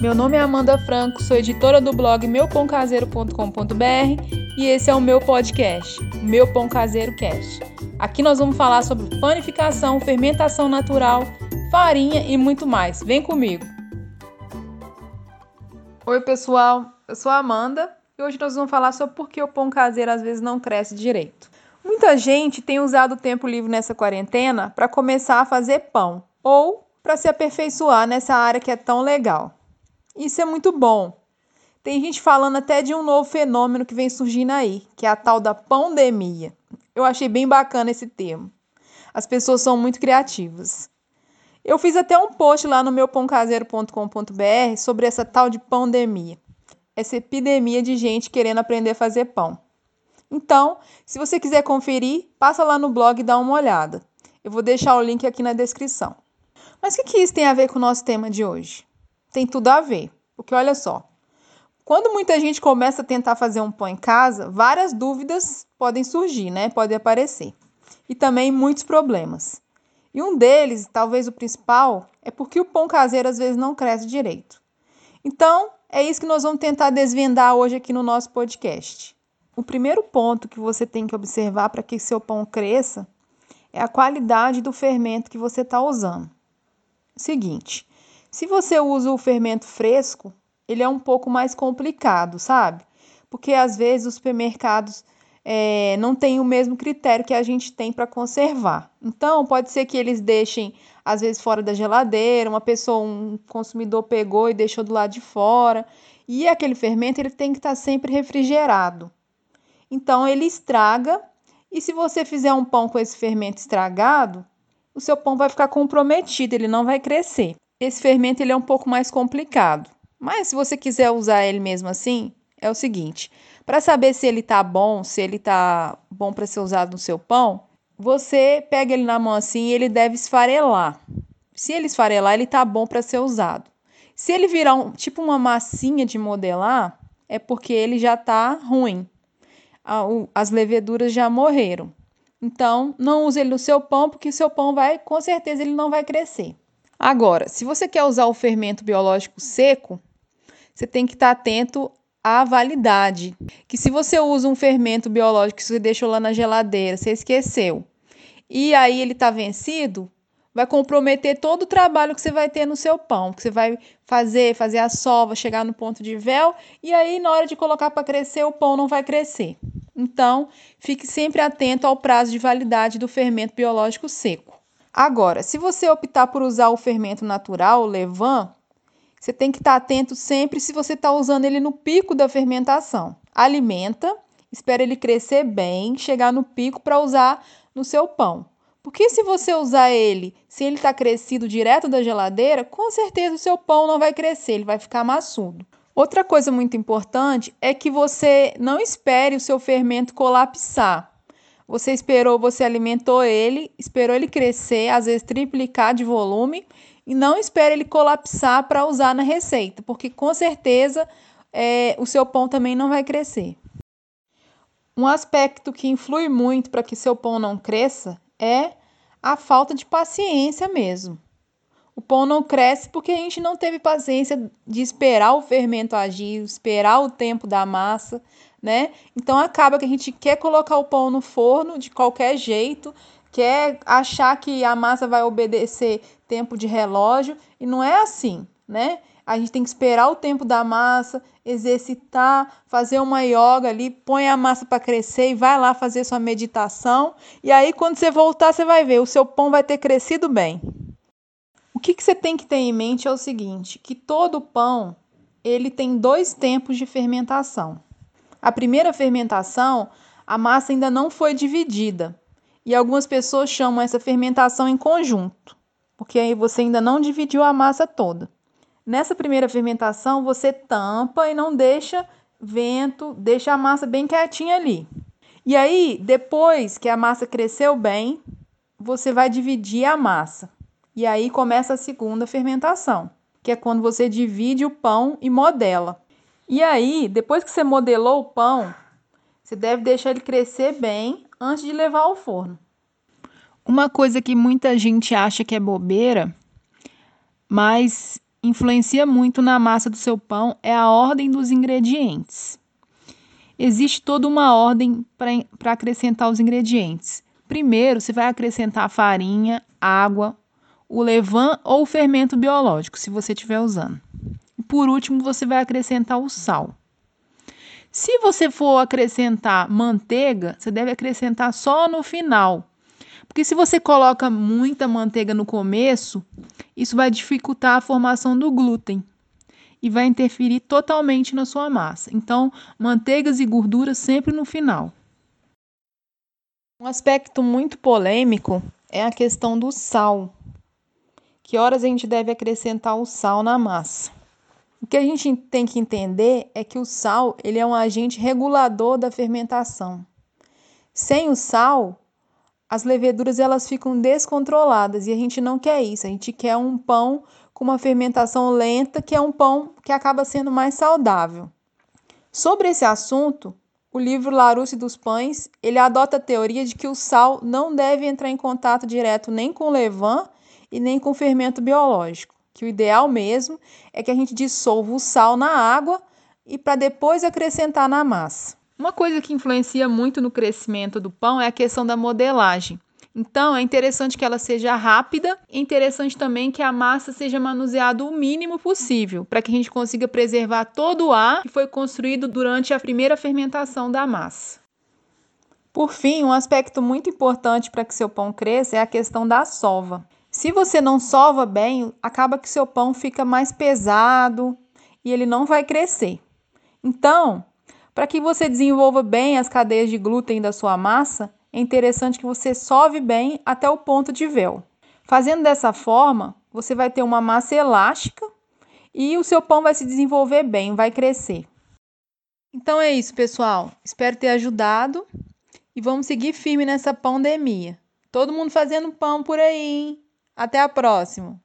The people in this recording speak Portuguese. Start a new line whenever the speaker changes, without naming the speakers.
Meu nome é Amanda Franco, sou editora do blog meupãocaseiro.com.br e esse é o meu podcast, Meu Pão Caseiro Cast. Aqui nós vamos falar sobre panificação, fermentação natural, farinha e muito mais. Vem comigo! Oi, pessoal, eu sou a Amanda e hoje nós vamos falar sobre por que o pão caseiro às vezes não cresce direito. Muita gente tem usado o tempo livre nessa quarentena para começar a fazer pão ou para se aperfeiçoar nessa área que é tão legal. Isso é muito bom. Tem gente falando até de um novo fenômeno que vem surgindo aí, que é a tal da pandemia. Eu achei bem bacana esse termo. As pessoas são muito criativas. Eu fiz até um post lá no meu pãocaseiro.com.br sobre essa tal de pandemia. Essa epidemia de gente querendo aprender a fazer pão. Então, se você quiser conferir, passa lá no blog e dá uma olhada. Eu vou deixar o link aqui na descrição. Mas o que, que isso tem a ver com o nosso tema de hoje? Tem tudo a ver, porque olha só. Quando muita gente começa a tentar fazer um pão em casa, várias dúvidas podem surgir, né? Podem aparecer. E também muitos problemas. E um deles, talvez o principal, é porque o pão caseiro às vezes não cresce direito. Então, é isso que nós vamos tentar desvendar hoje aqui no nosso podcast. O primeiro ponto que você tem que observar para que seu pão cresça é a qualidade do fermento que você está usando. Seguinte, se você usa o fermento fresco, ele é um pouco mais complicado, sabe? Porque às vezes os supermercados é, não têm o mesmo critério que a gente tem para conservar. Então, pode ser que eles deixem, às vezes, fora da geladeira, uma pessoa, um consumidor pegou e deixou do lado de fora. E aquele fermento ele tem que estar tá sempre refrigerado. Então, ele estraga. E se você fizer um pão com esse fermento estragado, o seu pão vai ficar comprometido, ele não vai crescer. Esse fermento ele é um pouco mais complicado, mas se você quiser usar ele mesmo assim, é o seguinte: para saber se ele tá bom, se ele tá bom para ser usado no seu pão, você pega ele na mão assim e ele deve esfarelar. Se ele esfarelar, ele tá bom para ser usado. Se ele virar um, tipo uma massinha de modelar, é porque ele já tá ruim. As leveduras já morreram. Então, não use ele no seu pão, porque seu pão vai, com certeza, ele não vai crescer. Agora, se você quer usar o fermento biológico seco, você tem que estar atento à validade. Que se você usa um fermento biológico que você deixou lá na geladeira, você esqueceu, e aí ele está vencido, vai comprometer todo o trabalho que você vai ter no seu pão, que você vai fazer, fazer a sova, chegar no ponto de véu, e aí na hora de colocar para crescer, o pão não vai crescer. Então, fique sempre atento ao prazo de validade do fermento biológico seco. Agora, se você optar por usar o fermento natural, o levain, você tem que estar atento sempre se você está usando ele no pico da fermentação. Alimenta, espera ele crescer bem, chegar no pico para usar no seu pão. Porque se você usar ele se ele está crescido direto da geladeira, com certeza o seu pão não vai crescer, ele vai ficar maçudo. Outra coisa muito importante é que você não espere o seu fermento colapsar. Você esperou, você alimentou ele, esperou ele crescer, às vezes triplicar de volume, e não espere ele colapsar para usar na receita, porque com certeza é, o seu pão também não vai crescer. Um aspecto que influi muito para que seu pão não cresça é a falta de paciência mesmo. O pão não cresce porque a gente não teve paciência de esperar o fermento agir, esperar o tempo da massa, né? Então acaba que a gente quer colocar o pão no forno de qualquer jeito, quer achar que a massa vai obedecer tempo de relógio e não é assim, né? A gente tem que esperar o tempo da massa, exercitar, fazer uma yoga ali, põe a massa para crescer e vai lá fazer sua meditação. E aí, quando você voltar, você vai ver, o seu pão vai ter crescido bem. O que, que você tem que ter em mente é o seguinte, que todo pão ele tem dois tempos de fermentação. A primeira fermentação, a massa ainda não foi dividida. E algumas pessoas chamam essa fermentação em conjunto, porque aí você ainda não dividiu a massa toda. Nessa primeira fermentação, você tampa e não deixa vento, deixa a massa bem quietinha ali. E aí, depois que a massa cresceu bem, você vai dividir a massa. E aí começa a segunda fermentação, que é quando você divide o pão e modela. E aí, depois que você modelou o pão, você deve deixar ele crescer bem antes de levar ao forno. Uma coisa que muita gente acha que é bobeira, mas influencia muito na massa do seu pão é a ordem dos ingredientes. Existe toda uma ordem para acrescentar os ingredientes. Primeiro, você vai acrescentar a farinha, água, o levain ou o fermento biológico, se você estiver usando. Por último, você vai acrescentar o sal. Se você for acrescentar manteiga, você deve acrescentar só no final. Porque se você coloca muita manteiga no começo, isso vai dificultar a formação do glúten e vai interferir totalmente na sua massa. Então, manteigas e gorduras sempre no final. Um aspecto muito polêmico é a questão do sal. Que horas a gente deve acrescentar o sal na massa? O que a gente tem que entender é que o sal ele é um agente regulador da fermentação. Sem o sal, as leveduras elas ficam descontroladas e a gente não quer isso. A gente quer um pão com uma fermentação lenta, que é um pão que acaba sendo mais saudável. Sobre esse assunto, o livro Larousse dos Pães, ele adota a teoria de que o sal não deve entrar em contato direto nem com levain e nem com fermento biológico que o ideal mesmo é que a gente dissolva o sal na água e para depois acrescentar na massa. Uma coisa que influencia muito no crescimento do pão é a questão da modelagem. Então, é interessante que ela seja rápida, é interessante também que a massa seja manuseada o mínimo possível, para que a gente consiga preservar todo o ar que foi construído durante a primeira fermentação da massa. Por fim, um aspecto muito importante para que seu pão cresça é a questão da sova. Se você não sova bem, acaba que seu pão fica mais pesado e ele não vai crescer. Então, para que você desenvolva bem as cadeias de glúten da sua massa, é interessante que você sove bem até o ponto de véu. Fazendo dessa forma, você vai ter uma massa elástica e o seu pão vai se desenvolver bem, vai crescer. Então é isso, pessoal. Espero ter ajudado e vamos seguir firme nessa pandemia. Todo mundo fazendo pão por aí, hein? Até a próxima!